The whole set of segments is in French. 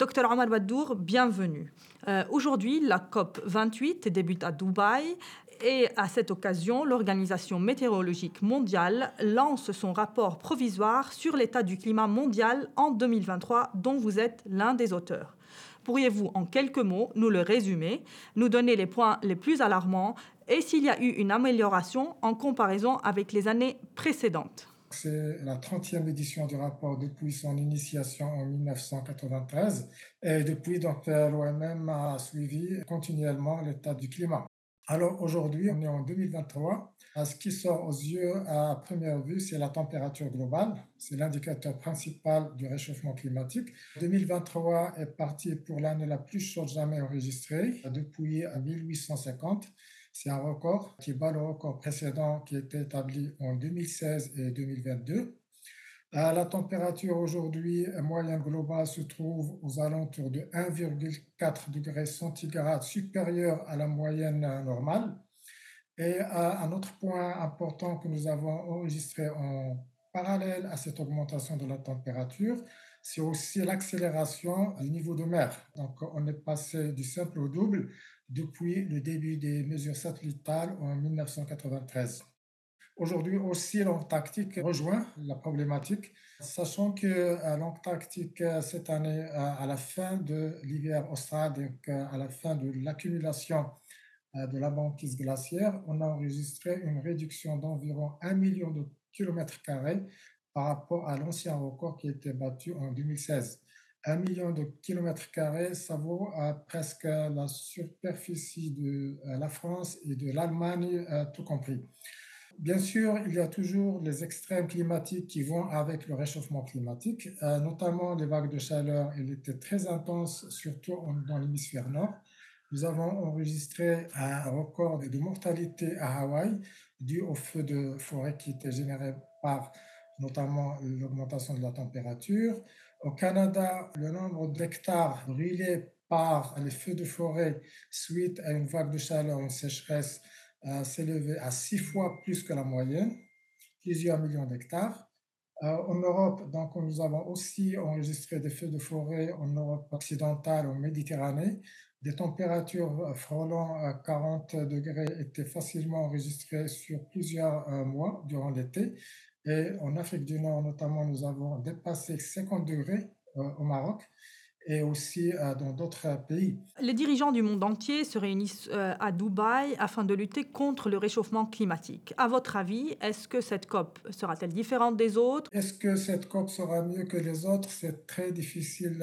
Docteur Omar Badour, bienvenue. Euh, aujourd'hui, la COP 28 débute à Dubaï et à cette occasion, l'Organisation météorologique mondiale lance son rapport provisoire sur l'état du climat mondial en 2023 dont vous êtes l'un des auteurs. Pourriez-vous en quelques mots nous le résumer, nous donner les points les plus alarmants et s'il y a eu une amélioration en comparaison avec les années précédentes? C'est la 30e édition du rapport depuis son initiation en 1993. Et depuis, l'OMM a suivi continuellement l'état du climat. Alors aujourd'hui, on est en 2023. Ce qui sort aux yeux à première vue, c'est la température globale. C'est l'indicateur principal du réchauffement climatique. 2023 est parti pour l'année la plus chaude jamais enregistrée depuis 1850. C'est un record qui bat le record précédent qui était établi en 2016 et 2022. Euh, la température aujourd'hui moyenne globale se trouve aux alentours de 1,4 degrés centigrades supérieur à la moyenne normale. Et euh, un autre point important que nous avons enregistré en parallèle à cette augmentation de la température, c'est aussi l'accélération du niveau de mer. Donc on est passé du simple au double depuis le début des mesures satellitales en 1993. Aujourd'hui aussi, l'Antarctique rejoint la problématique, sachant que euh, l'Antarctique, euh, cette année, euh, à la fin de l'hiver austral, donc à la fin de l'accumulation de la banquise glaciaire, on a enregistré une réduction d'environ 1 million de kilomètres carrés par rapport à l'ancien record qui a été battu en 2016 un million de kilomètres carrés, ça vaut à presque la superficie de euh, la France et de l'Allemagne, euh, tout compris. Bien sûr, il y a toujours les extrêmes climatiques qui vont avec le réchauffement climatique, euh, notamment les vagues de chaleur. Il était très intense, surtout dans l'hémisphère nord. Nous avons enregistré un record de mortalité à Hawaï dû au feu de forêt qui était généré par notamment l'augmentation de la température. Au Canada, le nombre d'hectares brûlés par les feux de forêt suite à une vague de chaleur, une sécheresse, euh, s'est élevé à six fois plus que la moyenne, plusieurs millions d'hectares. Euh, en Europe, donc, nous avons aussi enregistré des feux de forêt en Europe occidentale, en Méditerranée. Des températures frôlant 40 degrés étaient facilement enregistrées sur plusieurs euh, mois durant l'été. Et en Afrique du Nord, notamment, nous avons dépassé 50 degrés euh, au Maroc et aussi euh, dans d'autres pays. Les dirigeants du monde entier se réunissent euh, à Dubaï afin de lutter contre le réchauffement climatique. À votre avis, est-ce que cette COP sera-t-elle différente des autres? Est-ce que cette COP sera mieux que les autres? C'est très difficile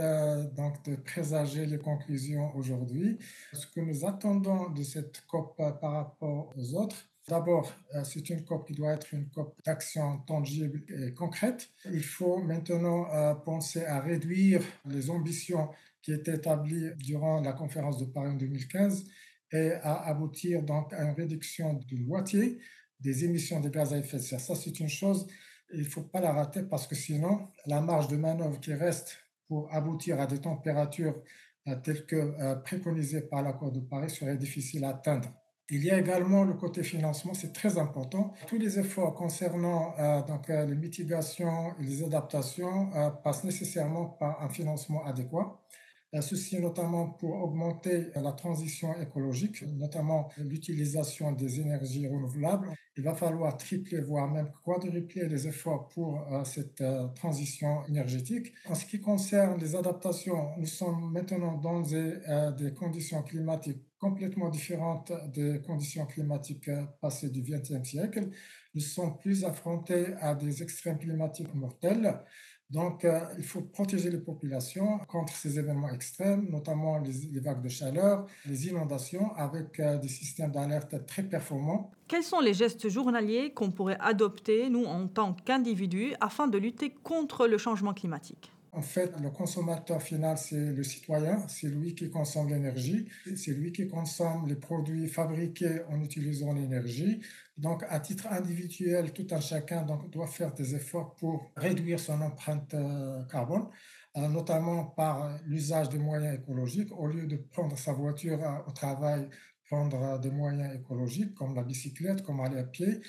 donc de présager les conclusions aujourd'hui. Ce que nous attendons de cette COP par rapport aux autres, D'abord, euh, c'est une COP qui doit être une COP d'action tangible et concrète. Il faut maintenant euh, penser à réduire les ambitions qui étaient établies durant la conférence de Paris en 2015 et à aboutir donc à une réduction de moitié des émissions de gaz à effet de serre. Ça, c'est une chose, il ne faut pas la rater parce que sinon, la marge de manœuvre qui reste pour aboutir à des températures euh, telles que préconisées par l'accord de Paris serait difficile à atteindre. Il y a également le côté financement, c'est très important. Tous les efforts concernant euh, donc, euh, les mitigations et les adaptations euh, passent nécessairement par un financement adéquat. Ceci notamment pour augmenter la transition écologique, notamment l'utilisation des énergies renouvelables. Il va falloir tripler, voire même quadrupler les efforts pour cette transition énergétique. En ce qui concerne les adaptations, nous sommes maintenant dans des, conditions climatiques complètement différentes des conditions climatiques passées du XXe siècle. Nous sommes plus affrontés à des extrêmes climatiques mortels. Donc, euh, il faut protéger les populations contre ces événements extrêmes, notamment les, vagues de chaleur, les inondations, avec euh, des systèmes d'alerte très performants. Quels sont les gestes journaliers qu'on pourrait adopter, nous, en tant qu'individus, afin de lutter contre le changement climatique? En fait, le consommateur final, c'est le citoyen, c'est lui qui consomme l'énergie, c'est lui qui consomme les produits fabriqués en utilisant l'énergie. Donc, à titre individuel, tout un chacun doit faire des efforts pour réduire son empreinte euh, carbone, euh, notamment par l'usage des moyens écologiques. Au lieu de prendre sa voiture euh, au travail, prendre des moyens écologiques comme la bicyclette, comme aller à pied.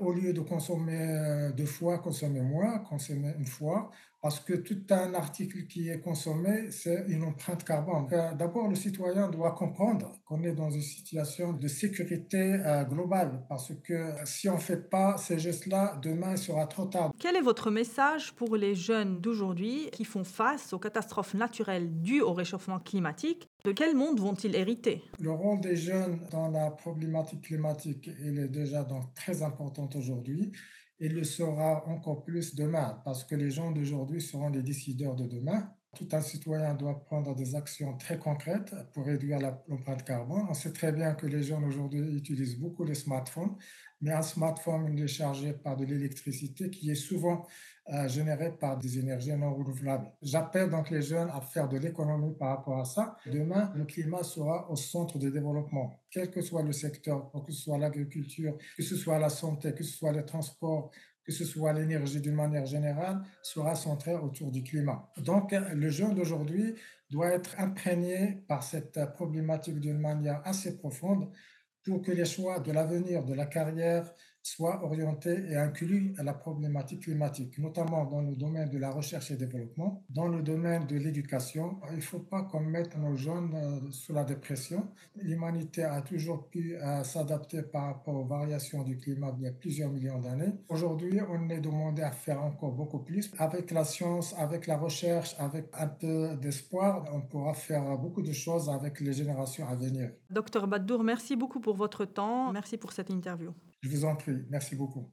au lieu de consommer deux fois, consommer moins, consommer une fois parce que tout un article qui est consommé, c'est une empreinte carbone. Euh, D'abord, le citoyen doit comprendre qu'on est dans une situation de sécurité euh, globale, parce que si on ne fait pas ces gestes-là, demain, il sera trop tard. Quel est votre message pour les jeunes d'aujourd'hui qui font face aux catastrophes naturelles dues au réchauffement climatique? De quel monde vont-ils hériter? Le rôle des jeunes dans la problématique climatique, il est déjà donc très important aujourd'hui et le sera encore plus demain, parce que les gens d'aujourd'hui seront les décideurs de demain. Tout un citoyen doit prendre des actions très concrètes pour réduire l'empreinte carbone. On sait très bien que les jeunes aujourd'hui utilisent beaucoup les smartphones, mais un smartphone est chargé par de l'électricité qui est souvent euh, générée par des énergies non renouvelables. J'appelle donc les jeunes à faire de l'économie par rapport à ça. Demain, le climat sera au centre du développement, quel que soit le secteur, que ce soit l'agriculture, que ce soit la santé, que ce soit les transports, que ce soit l'énergie d'une manière générale, sera centrée autour du climat. Donc, le jeune d'aujourd'hui doit être imprégné par cette problématique d'une manière assez profonde pour que les choix de l'avenir de la carrière soient orientés et inclus à la problématique climatique, notamment dans le domaine de la recherche et développement, dans le domaine de l'éducation. Il ne faut pas qu'on mette nos jeunes euh, sous la dépression. L'humanité a toujours pu euh, s'adapter par rapport aux variations du climat il y a plusieurs millions d'années. Aujourd'hui, on est demandé à faire encore beaucoup plus. Avec la science, avec la recherche, avec un peu d'espoir, on pourra faire beaucoup de choses avec les générations à venir. Docteur Baddour, merci beaucoup pour votre temps. Merci pour cette interview. Je vous en prie. Merci beaucoup.